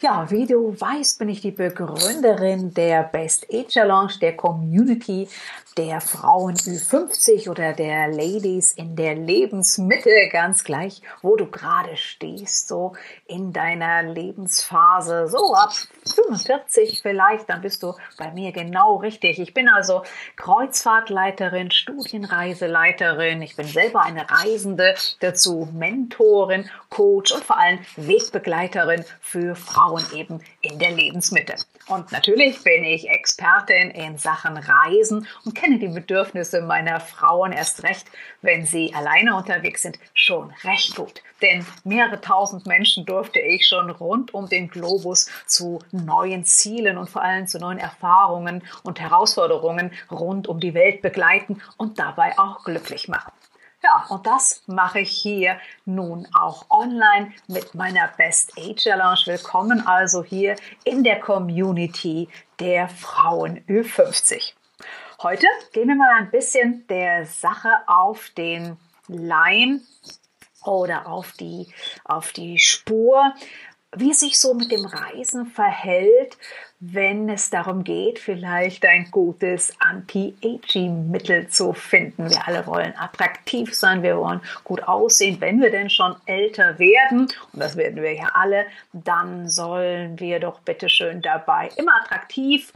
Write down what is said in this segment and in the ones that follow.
Ja, wie du weißt, bin ich die Begründerin der Best Age Lounge, der Community der Frauen Ü50 oder der Ladies in der Lebensmitte, ganz gleich, wo du gerade stehst, so in deiner Lebensphase, so ab 45 vielleicht, dann bist du bei mir genau richtig. Ich bin also Kreuzfahrtleiterin, Studienreiseleiterin, ich bin selber eine Reisende, dazu Mentorin, Coach und vor allem Wegbegleiterin für Frauen eben in der Lebensmitte. Und natürlich bin ich Expertin in Sachen Reisen und kenne die Bedürfnisse meiner Frauen erst recht, wenn sie alleine unterwegs sind, schon recht gut. Denn mehrere tausend Menschen durfte ich schon rund um den Globus zu neuen Zielen und vor allem zu neuen Erfahrungen und Herausforderungen rund um die Welt begleiten und dabei auch glücklich machen. Ja, und das mache ich hier nun auch online mit meiner Best Age Challenge. Willkommen also hier in der Community der Frauen Ü50. Heute gehen wir mal ein bisschen der Sache auf den Leim oder auf die, auf die Spur, wie es sich so mit dem Reisen verhält, wenn es darum geht, vielleicht ein gutes Anti-Aging-Mittel zu finden. Wir alle wollen attraktiv sein, wir wollen gut aussehen. Wenn wir denn schon älter werden, und das werden wir ja alle, dann sollen wir doch bitteschön dabei immer attraktiv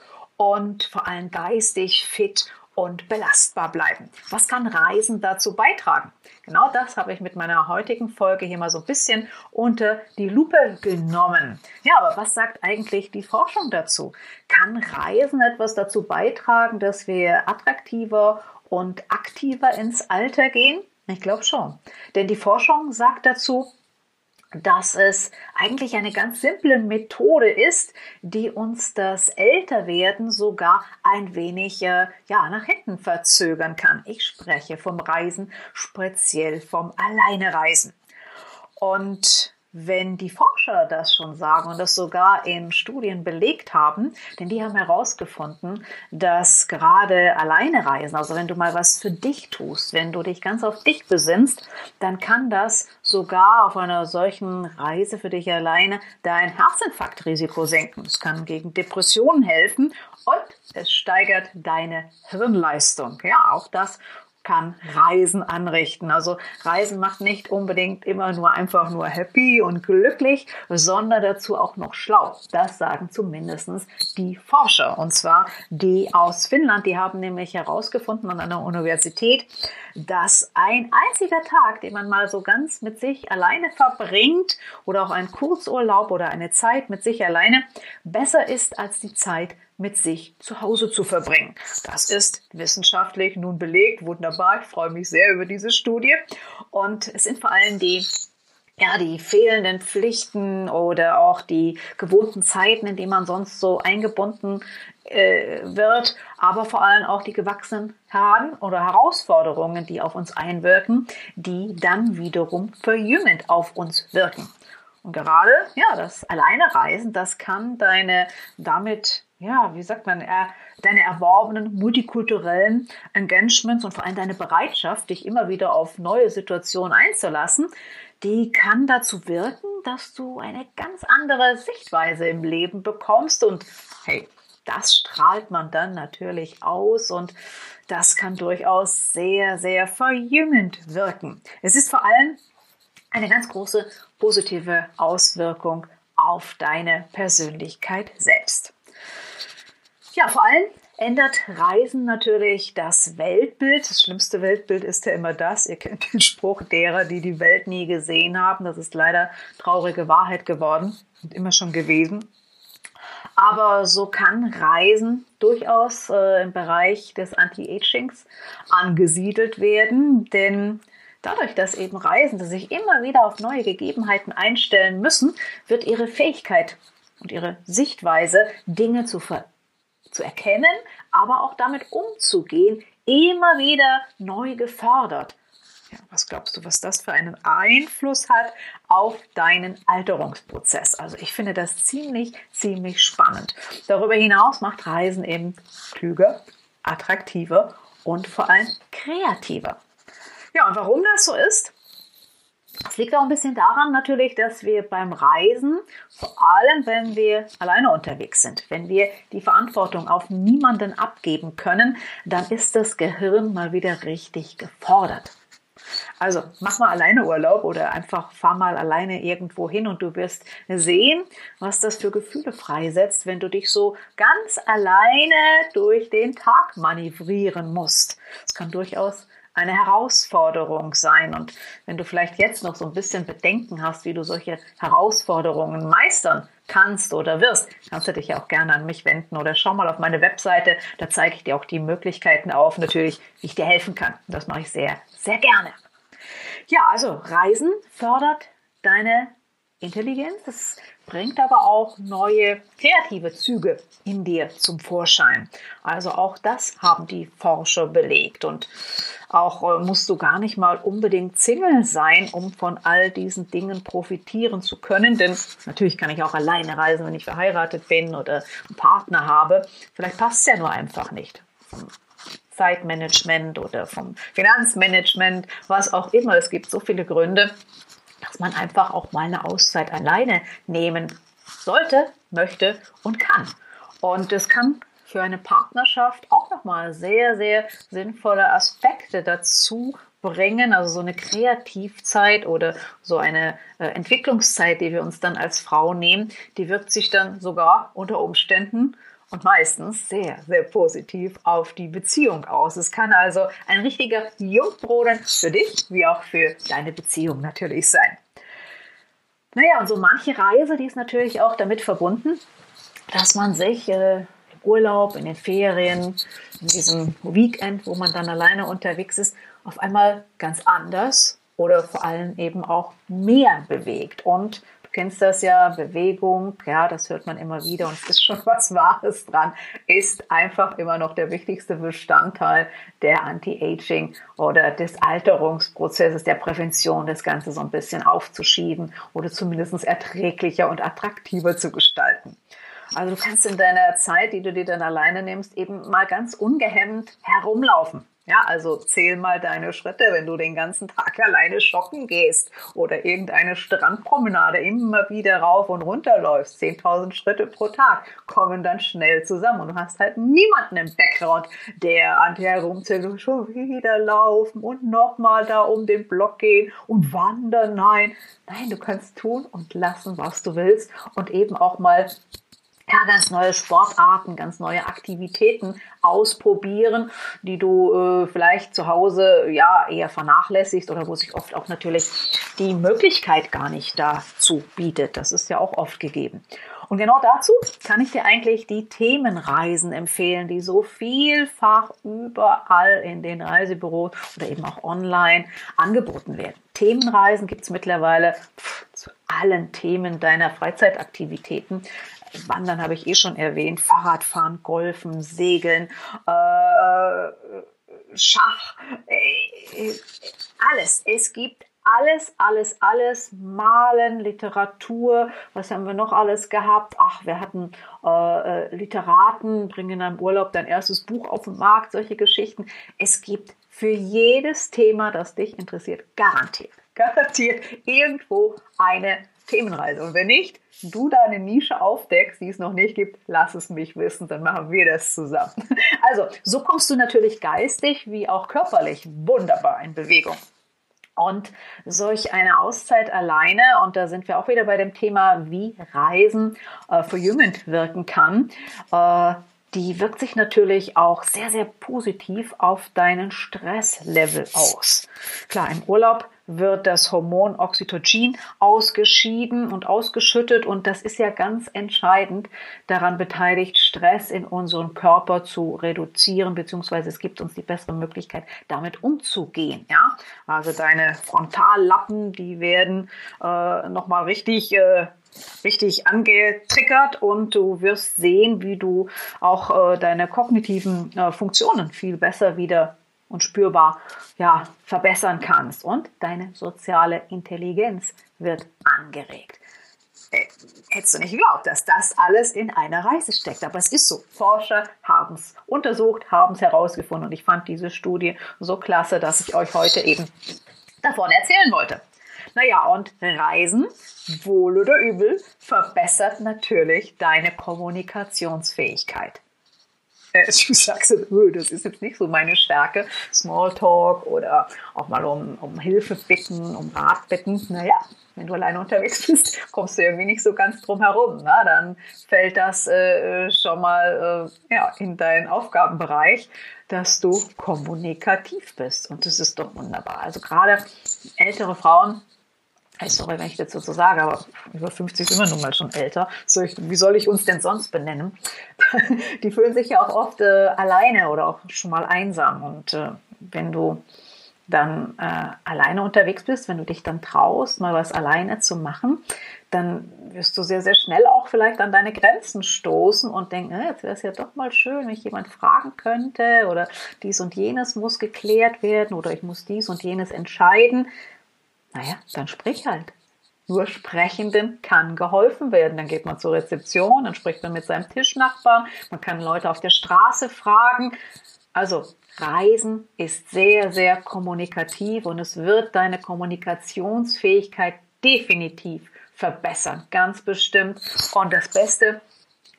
und vor allem geistig fit und belastbar bleiben. Was kann Reisen dazu beitragen? Genau das habe ich mit meiner heutigen Folge hier mal so ein bisschen unter die Lupe genommen. Ja, aber was sagt eigentlich die Forschung dazu? Kann Reisen etwas dazu beitragen, dass wir attraktiver und aktiver ins Alter gehen? Ich glaube schon. Denn die Forschung sagt dazu, dass es eigentlich eine ganz simple Methode ist, die uns das Älterwerden sogar ein wenig äh, ja, nach hinten verzögern kann. Ich spreche vom Reisen, speziell vom Alleinereisen. Und wenn die Forscher das schon sagen und das sogar in Studien belegt haben, denn die haben herausgefunden, dass gerade alleine reisen, also wenn du mal was für dich tust, wenn du dich ganz auf dich besinnst, dann kann das sogar auf einer solchen Reise für dich alleine dein Herzinfarktrisiko senken. Es kann gegen Depressionen helfen und es steigert deine Hirnleistung. Ja, auch das kann Reisen anrichten. Also Reisen macht nicht unbedingt immer nur einfach nur happy und glücklich, sondern dazu auch noch schlau. Das sagen zumindest die Forscher. Und zwar die aus Finnland. Die haben nämlich herausgefunden an einer Universität, dass ein einziger Tag, den man mal so ganz mit sich alleine verbringt oder auch ein Kurzurlaub oder eine Zeit mit sich alleine besser ist als die Zeit mit sich zu Hause zu verbringen. Das ist wissenschaftlich nun belegt. Wunderbar. Ich freue mich sehr über diese Studie. Und es sind vor allem die ja, die fehlenden Pflichten oder auch die gewohnten Zeiten, in denen man sonst so eingebunden äh, wird, aber vor allem auch die gewachsenen Heraden oder Herausforderungen, die auf uns einwirken, die dann wiederum verjüngend auf uns wirken. Und gerade, ja, das Alleinereisen, das kann deine damit ja, wie sagt man, er, deine erworbenen multikulturellen Engagements und vor allem deine Bereitschaft, dich immer wieder auf neue Situationen einzulassen, die kann dazu wirken, dass du eine ganz andere Sichtweise im Leben bekommst und hey, das strahlt man dann natürlich aus und das kann durchaus sehr, sehr verjüngend wirken. Es ist vor allem eine ganz große positive Auswirkung auf deine Persönlichkeit selbst. Ja, vor allem ändert Reisen natürlich das Weltbild. Das schlimmste Weltbild ist ja immer das. Ihr kennt den Spruch derer, die die Welt nie gesehen haben. Das ist leider traurige Wahrheit geworden und immer schon gewesen. Aber so kann Reisen durchaus äh, im Bereich des Anti-Agings angesiedelt werden, denn Dadurch, dass eben Reisende sich immer wieder auf neue Gegebenheiten einstellen müssen, wird ihre Fähigkeit und ihre Sichtweise, Dinge zu, zu erkennen, aber auch damit umzugehen, immer wieder neu gefördert. Ja, was glaubst du, was das für einen Einfluss hat auf deinen Alterungsprozess? Also ich finde das ziemlich, ziemlich spannend. Darüber hinaus macht Reisen eben klüger, attraktiver und vor allem kreativer. Ja, und warum das so ist, das liegt auch ein bisschen daran natürlich, dass wir beim Reisen, vor allem wenn wir alleine unterwegs sind, wenn wir die Verantwortung auf niemanden abgeben können, dann ist das Gehirn mal wieder richtig gefordert. Also mach mal alleine Urlaub oder einfach fahr mal alleine irgendwo hin und du wirst sehen, was das für Gefühle freisetzt, wenn du dich so ganz alleine durch den Tag manövrieren musst. Es kann durchaus eine Herausforderung sein. Und wenn du vielleicht jetzt noch so ein bisschen Bedenken hast, wie du solche Herausforderungen meistern kannst oder wirst, kannst du dich ja auch gerne an mich wenden oder schau mal auf meine Webseite. Da zeige ich dir auch die Möglichkeiten auf, natürlich, wie ich dir helfen kann. Das mache ich sehr, sehr gerne. Ja, also Reisen fördert deine Intelligenz. Das bringt aber auch neue kreative Züge in dir zum Vorschein. Also auch das haben die Forscher belegt. Und auch äh, musst du gar nicht mal unbedingt Single sein, um von all diesen Dingen profitieren zu können. Denn natürlich kann ich auch alleine reisen, wenn ich verheiratet bin oder einen Partner habe. Vielleicht passt es ja nur einfach nicht. Zeitmanagement oder vom Finanzmanagement, was auch immer. Es gibt so viele Gründe, dass man einfach auch mal eine Auszeit alleine nehmen sollte, möchte und kann. Und es kann für eine Partnerschaft auch nochmal sehr, sehr sinnvolle Aspekte dazu bringen, also so eine Kreativzeit oder so eine äh, Entwicklungszeit, die wir uns dann als Frau nehmen, die wirkt sich dann sogar unter Umständen und meistens sehr, sehr positiv auf die Beziehung aus. Es kann also ein richtiger Jungbrunnen für dich wie auch für deine Beziehung natürlich sein. Naja, und so manche Reise, die ist natürlich auch damit verbunden, dass man sich äh, Urlaub, in den Ferien, in diesem Weekend, wo man dann alleine unterwegs ist, auf einmal ganz anders oder vor allem eben auch mehr bewegt. Und kennst das ja, Bewegung, ja, das hört man immer wieder und es ist schon was Wahres dran, ist einfach immer noch der wichtigste Bestandteil der Anti-Aging oder des Alterungsprozesses, der Prävention, das Ganze so ein bisschen aufzuschieben oder zumindest erträglicher und attraktiver zu gestalten. Also du kannst in deiner Zeit, die du dir dann alleine nimmst, eben mal ganz ungehemmt herumlaufen. Ja, also zähl mal deine Schritte, wenn du den ganzen Tag alleine shoppen gehst oder irgendeine Strandpromenade immer wieder rauf und runter läufst. 10.000 Schritte pro Tag kommen dann schnell zusammen und du hast halt niemanden im Background, der an dir herumzählt und schon wieder laufen und nochmal da um den Block gehen und wandern. Nein, nein, du kannst tun und lassen, was du willst und eben auch mal ja, ganz neue Sportarten, ganz neue Aktivitäten ausprobieren, die du äh, vielleicht zu Hause ja eher vernachlässigst oder wo sich oft auch natürlich die Möglichkeit gar nicht dazu bietet. Das ist ja auch oft gegeben. Und genau dazu kann ich dir eigentlich die Themenreisen empfehlen, die so vielfach überall in den Reisebüros oder eben auch online angeboten werden. Themenreisen gibt es mittlerweile zu allen Themen deiner Freizeitaktivitäten. Wandern habe ich eh schon erwähnt, Fahrradfahren, Golfen, Segeln, äh, Schach, äh, alles. Es gibt alles, alles, alles, Malen, Literatur, was haben wir noch alles gehabt? Ach, wir hatten äh, äh Literaten, bringen in Urlaub dein erstes Buch auf den Markt, solche Geschichten. Es gibt für jedes Thema, das dich interessiert, garantiert, garantiert irgendwo eine Themenreise. Und wenn nicht, du da eine Nische aufdeckst, die es noch nicht gibt, lass es mich wissen, dann machen wir das zusammen. Also, so kommst du natürlich geistig wie auch körperlich wunderbar in Bewegung. Und solch eine Auszeit alleine, und da sind wir auch wieder bei dem Thema, wie Reisen äh, verjüngend wirken kann, äh, die wirkt sich natürlich auch sehr, sehr positiv auf deinen Stresslevel aus. Klar, im Urlaub wird das Hormon Oxytocin ausgeschieden und ausgeschüttet und das ist ja ganz entscheidend daran beteiligt, Stress in unserem Körper zu reduzieren, beziehungsweise es gibt uns die bessere Möglichkeit, damit umzugehen. Ja? Also deine Frontallappen, die werden äh, nochmal richtig äh, richtig angetriggert und du wirst sehen, wie du auch äh, deine kognitiven äh, Funktionen viel besser wieder und spürbar ja, verbessern kannst. Und deine soziale Intelligenz wird angeregt. Äh, hättest du nicht geglaubt, dass das alles in einer Reise steckt. Aber es ist so. Forscher haben es untersucht, haben es herausgefunden. Und ich fand diese Studie so klasse, dass ich euch heute eben davon erzählen wollte. Naja, und Reisen, wohl oder übel, verbessert natürlich deine Kommunikationsfähigkeit. Äh, du sagst, das ist jetzt nicht so meine Stärke, Smalltalk oder auch mal um, um Hilfe bitten, um Rat bitten. Naja, wenn du alleine unterwegs bist, kommst du irgendwie nicht so ganz drum herum. Na? Dann fällt das äh, schon mal äh, ja, in deinen Aufgabenbereich, dass du kommunikativ bist. Und das ist doch wunderbar. Also gerade ältere Frauen, sorry, wenn ich das so sage, aber über 50 sind wir nun mal schon älter. So ich, wie soll ich uns denn sonst benennen? Die fühlen sich ja auch oft äh, alleine oder auch schon mal einsam. Und äh, wenn du dann äh, alleine unterwegs bist, wenn du dich dann traust, mal was alleine zu machen, dann wirst du sehr, sehr schnell auch vielleicht an deine Grenzen stoßen und denken, äh, jetzt wäre es ja doch mal schön, wenn ich jemand fragen könnte oder dies und jenes muss geklärt werden oder ich muss dies und jenes entscheiden. Naja, dann sprich halt. Nur Sprechenden kann geholfen werden. Dann geht man zur Rezeption, dann spricht man mit seinem Tischnachbarn, man kann Leute auf der Straße fragen. Also Reisen ist sehr, sehr kommunikativ und es wird deine Kommunikationsfähigkeit definitiv verbessern, ganz bestimmt. Und das beste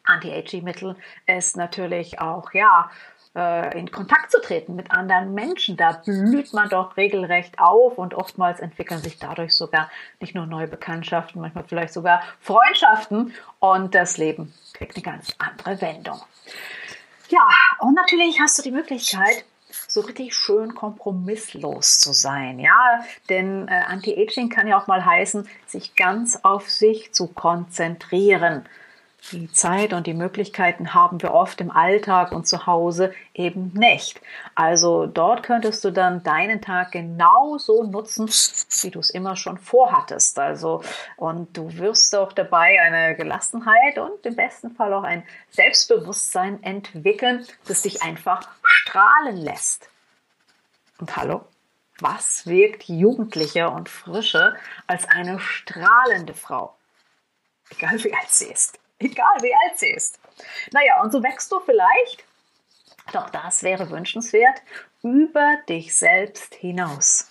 Anti-Aging-Mittel ist natürlich auch, ja, äh, in Kontakt zu treten mit anderen Menschen. Da blüht man doch regelrecht auf und oftmals entwickeln sich dadurch sogar nicht nur neue Bekanntschaften, manchmal vielleicht sogar Freundschaften und das Leben kriegt eine ganz andere Wendung. Ja, und natürlich hast du die Möglichkeit, so richtig schön kompromisslos zu sein, ja, denn äh, Anti-Aging kann ja auch mal heißen, sich ganz auf sich zu konzentrieren. Die Zeit und die Möglichkeiten haben wir oft im Alltag und zu Hause eben nicht. Also dort könntest du dann deinen Tag genauso nutzen, wie du es immer schon vorhattest. Also und du wirst auch dabei eine Gelassenheit und im besten Fall auch ein Selbstbewusstsein entwickeln, das dich einfach strahlen lässt. Und hallo, was wirkt jugendlicher und frischer als eine strahlende Frau? Egal wie alt sie ist egal wie alt sie ist. Naja, und so wächst du vielleicht, doch das wäre wünschenswert, über dich selbst hinaus.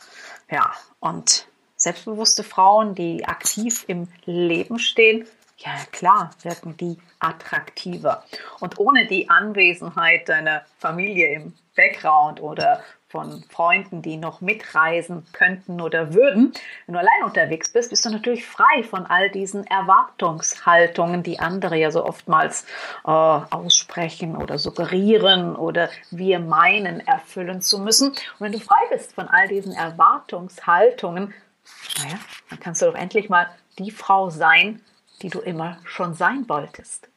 Ja, und selbstbewusste Frauen, die aktiv im Leben stehen, ja klar, wirken die attraktiver. Und ohne die Anwesenheit deiner Familie im Background oder von Freunden, die noch mitreisen könnten oder würden. Wenn du allein unterwegs bist, bist du natürlich frei von all diesen Erwartungshaltungen, die andere ja so oftmals äh, aussprechen oder suggerieren oder wir meinen, erfüllen zu müssen. Und wenn du frei bist von all diesen Erwartungshaltungen, naja, dann kannst du doch endlich mal die Frau sein, die du immer schon sein wolltest.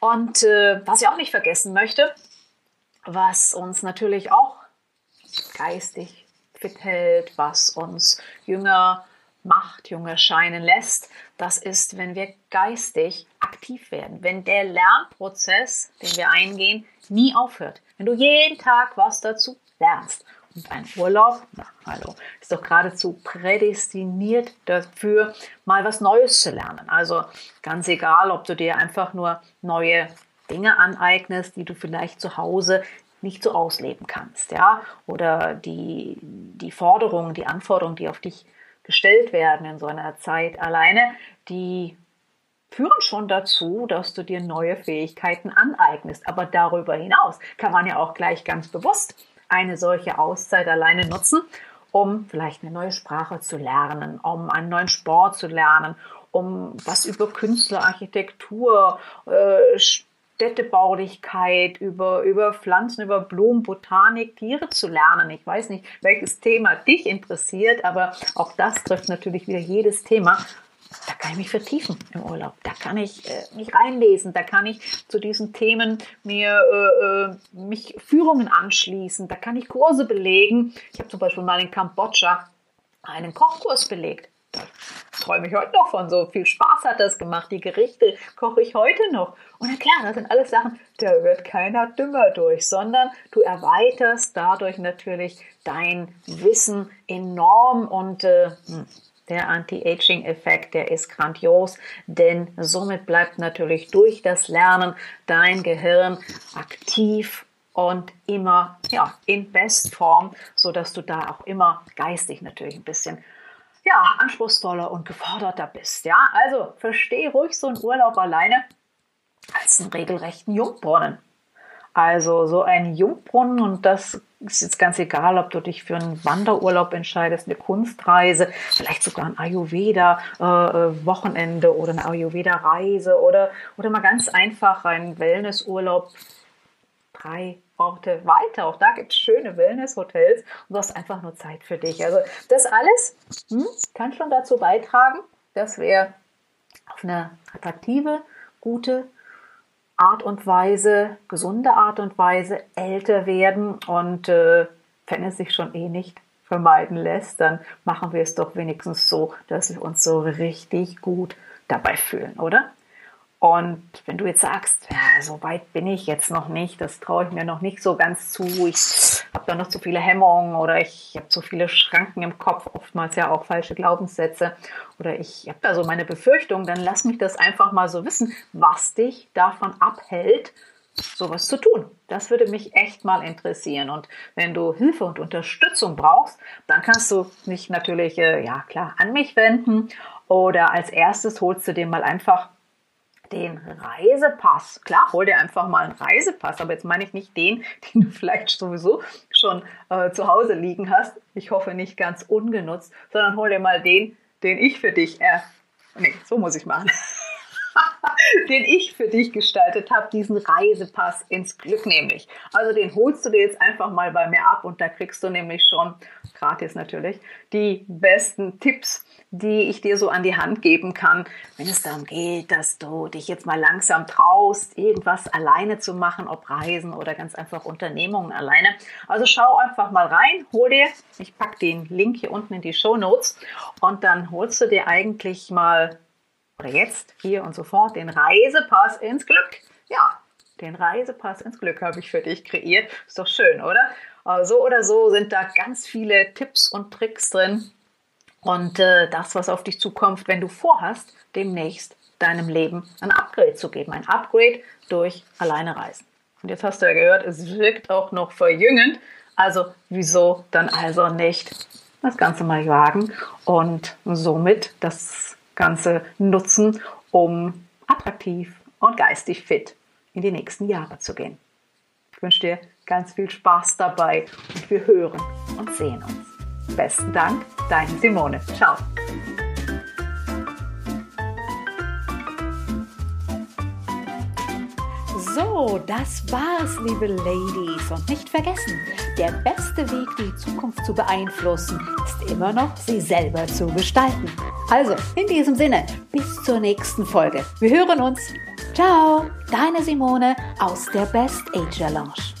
Und äh, was ich auch nicht vergessen möchte, was uns natürlich auch geistig fit hält, was uns jünger macht, jünger scheinen lässt, das ist, wenn wir geistig aktiv werden, wenn der Lernprozess, den wir eingehen, nie aufhört. Wenn du jeden Tag was dazu lernst. Und ein Urlaub, na, hallo, ist doch geradezu prädestiniert dafür, mal was Neues zu lernen. Also ganz egal, ob du dir einfach nur neue Dinge aneignest, die du vielleicht zu Hause nicht so ausleben kannst, ja, oder die, die Forderungen, die Anforderungen, die auf dich gestellt werden in so einer Zeit alleine, die führen schon dazu, dass du dir neue Fähigkeiten aneignest. Aber darüber hinaus kann man ja auch gleich ganz bewusst eine solche Auszeit alleine nutzen, um vielleicht eine neue Sprache zu lernen, um einen neuen Sport zu lernen, um was über Künstlerarchitektur, äh, Städtebaulichkeit, über, über Pflanzen, über Blumen, Botanik, Tiere zu lernen. Ich weiß nicht, welches Thema dich interessiert, aber auch das trifft natürlich wieder jedes Thema. Da kann ich mich vertiefen im Urlaub. Da kann ich äh, mich reinlesen. Da kann ich zu diesen Themen mir äh, äh mich Führungen anschließen. Da kann ich Kurse belegen. Ich habe zum Beispiel mal in Kambodscha einen Kochkurs belegt träume ich heute noch von. So viel Spaß hat das gemacht. Die Gerichte koche ich heute noch. Und na klar, das sind alles Sachen, da wird keiner dümmer durch, sondern du erweiterst dadurch natürlich dein Wissen enorm und äh, hm, der Anti-Aging-Effekt, der ist grandios, denn somit bleibt natürlich durch das Lernen dein Gehirn aktiv und immer ja, in Bestform, sodass du da auch immer geistig natürlich ein bisschen ja, anspruchsvoller und geforderter bist. Ja, also verstehe ruhig so einen Urlaub alleine als einen regelrechten Jungbrunnen. Also so ein Jungbrunnen und das ist jetzt ganz egal, ob du dich für einen Wanderurlaub entscheidest, eine Kunstreise, vielleicht sogar ein Ayurveda-Wochenende äh, oder eine Ayurveda-Reise oder, oder mal ganz einfach ein Wellnessurlaub. Drei Orte weiter. Auch da gibt es schöne Wellness-Hotels und du hast einfach nur Zeit für dich. Also das alles hm, kann schon dazu beitragen, dass wir auf eine attraktive, gute Art und Weise, gesunde Art und Weise älter werden und äh, wenn es sich schon eh nicht vermeiden lässt, dann machen wir es doch wenigstens so, dass wir uns so richtig gut dabei fühlen, oder? Und wenn du jetzt sagst, ja, so weit bin ich jetzt noch nicht, das traue ich mir noch nicht so ganz zu, ich habe da noch zu viele Hemmungen oder ich habe zu viele Schranken im Kopf, oftmals ja auch falsche Glaubenssätze oder ich habe da so meine Befürchtungen, dann lass mich das einfach mal so wissen, was dich davon abhält, sowas zu tun. Das würde mich echt mal interessieren. Und wenn du Hilfe und Unterstützung brauchst, dann kannst du dich natürlich, äh, ja klar, an mich wenden oder als erstes holst du dir mal einfach den Reisepass. Klar, hol dir einfach mal einen Reisepass, aber jetzt meine ich nicht den, den du vielleicht sowieso schon äh, zu Hause liegen hast. Ich hoffe nicht ganz ungenutzt, sondern hol dir mal den, den ich für dich, äh, nee, so muss ich machen. den ich für dich gestaltet habe, diesen Reisepass ins Glück nämlich. Also den holst du dir jetzt einfach mal bei mir ab und da kriegst du nämlich schon, gratis natürlich, die besten Tipps, die ich dir so an die Hand geben kann, wenn es darum geht, dass du dich jetzt mal langsam traust, irgendwas alleine zu machen, ob Reisen oder ganz einfach Unternehmungen alleine. Also schau einfach mal rein, hol dir, ich packe den Link hier unten in die Show Notes und dann holst du dir eigentlich mal oder jetzt, hier und sofort, den Reisepass ins Glück. Ja, den Reisepass ins Glück habe ich für dich kreiert. Ist doch schön, oder? So oder so sind da ganz viele Tipps und Tricks drin. Und äh, das, was auf dich zukommt, wenn du vorhast, demnächst deinem Leben ein Upgrade zu geben. Ein Upgrade durch alleine Reisen. Und jetzt hast du ja gehört, es wirkt auch noch verjüngend. Also wieso dann also nicht das Ganze mal wagen und somit das Ganze nutzen, um attraktiv und geistig fit in die nächsten Jahre zu gehen. Ich wünsche dir ganz viel Spaß dabei und wir hören und sehen uns. Besten Dank, deine Simone. Ciao. So, das war's, liebe Ladies. Und nicht vergessen, der beste Weg, die Zukunft zu beeinflussen, ist immer noch, sie selber zu gestalten. Also, in diesem Sinne, bis zur nächsten Folge. Wir hören uns. Ciao, deine Simone aus der Best Age Lounge.